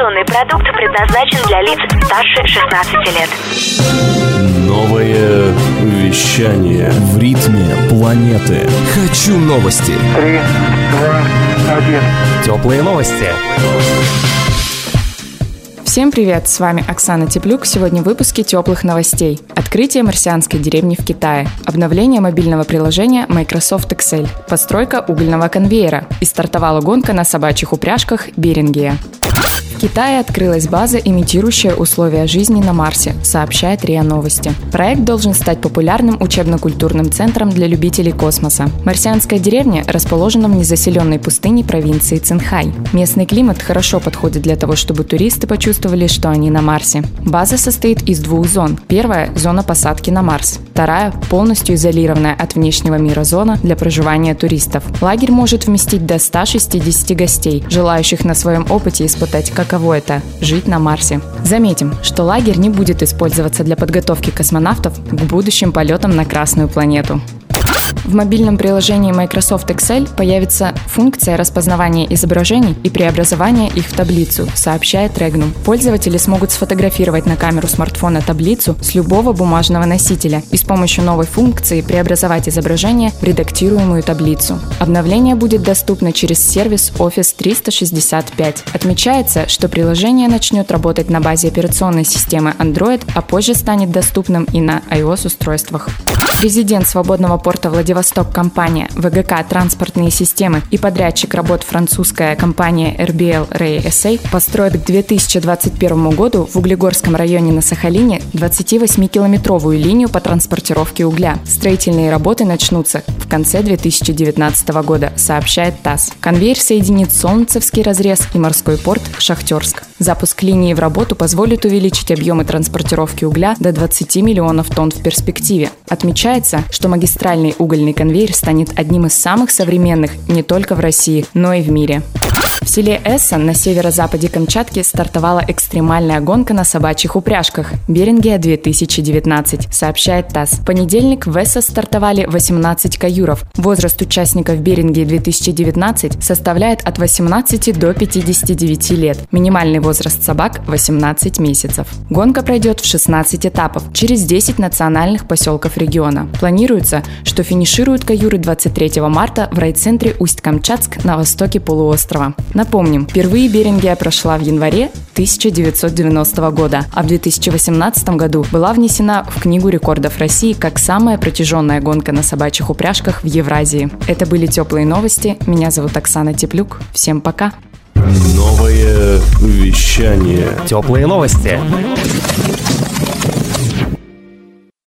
Информационный продукт предназначен для лиц старше 16 лет. Новое вещание в ритме планеты. Хочу новости. Три, два, один. Теплые новости. Всем привет, с вами Оксана Теплюк. Сегодня в выпуске теплых новостей. Открытие марсианской деревни в Китае, обновление мобильного приложения Microsoft Excel, постройка угольного конвейера и стартовала гонка на собачьих упряжках Берингия. Китае открылась база, имитирующая условия жизни на Марсе, сообщает РИА Новости. Проект должен стать популярным учебно-культурным центром для любителей космоса. Марсианская деревня расположена в незаселенной пустыне провинции Цинхай. Местный климат хорошо подходит для того, чтобы туристы почувствовали, что они на Марсе. База состоит из двух зон. Первая – зона посадки на Марс. Вторая – полностью изолированная от внешнего мира зона для проживания туристов. Лагерь может вместить до 160 гостей, желающих на своем опыте испытать, как каково это – жить на Марсе. Заметим, что лагерь не будет использоваться для подготовки космонавтов к будущим полетам на Красную планету. В мобильном приложении Microsoft Excel появится функция распознавания изображений и преобразования их в таблицу, сообщает Regnum. Пользователи смогут сфотографировать на камеру смартфона таблицу с любого бумажного носителя и с помощью новой функции преобразовать изображение в редактируемую таблицу. Обновление будет доступно через сервис Office 365. Отмечается, что приложение начнет работать на базе операционной системы Android, а позже станет доступным и на iOS-устройствах. Президент свободного порта Владивосток компания ВГК «Транспортные системы» и подрядчик работ французская компания RBL Ray SA построят к 2021 году в Углегорском районе на Сахалине 28-километровую линию по транспортировке угля. Строительные работы начнутся в конце 2019 года, сообщает ТАСС. Конвейер соединит Солнцевский разрез и морской порт Шахтерск. Запуск линии в работу позволит увеличить объемы транспортировки угля до 20 миллионов тонн в перспективе. Отмечается что магистральный угольный конвейер станет одним из самых современных не только в России, но и в мире. В селе Эссон на северо-западе Камчатки стартовала экстремальная гонка на собачьих упряжках Берингия 2019, сообщает ТАСС. В понедельник в Эссо стартовали 18 каюров. Возраст участников Берингии 2019 составляет от 18 до 59 лет. Минимальный возраст собак – 18 месяцев. Гонка пройдет в 16 этапов через 10 национальных поселков региона. Планируется, что финишируют каюры 23 марта в райцентре Усть-Камчатск на востоке полуострова. Напомним, впервые Берингия прошла в январе 1990 года, а в 2018 году была внесена в Книгу рекордов России как самая протяженная гонка на собачьих упряжках в Евразии. Это были теплые новости. Меня зовут Оксана Теплюк. Всем пока. Новое вещание. Теплые новости.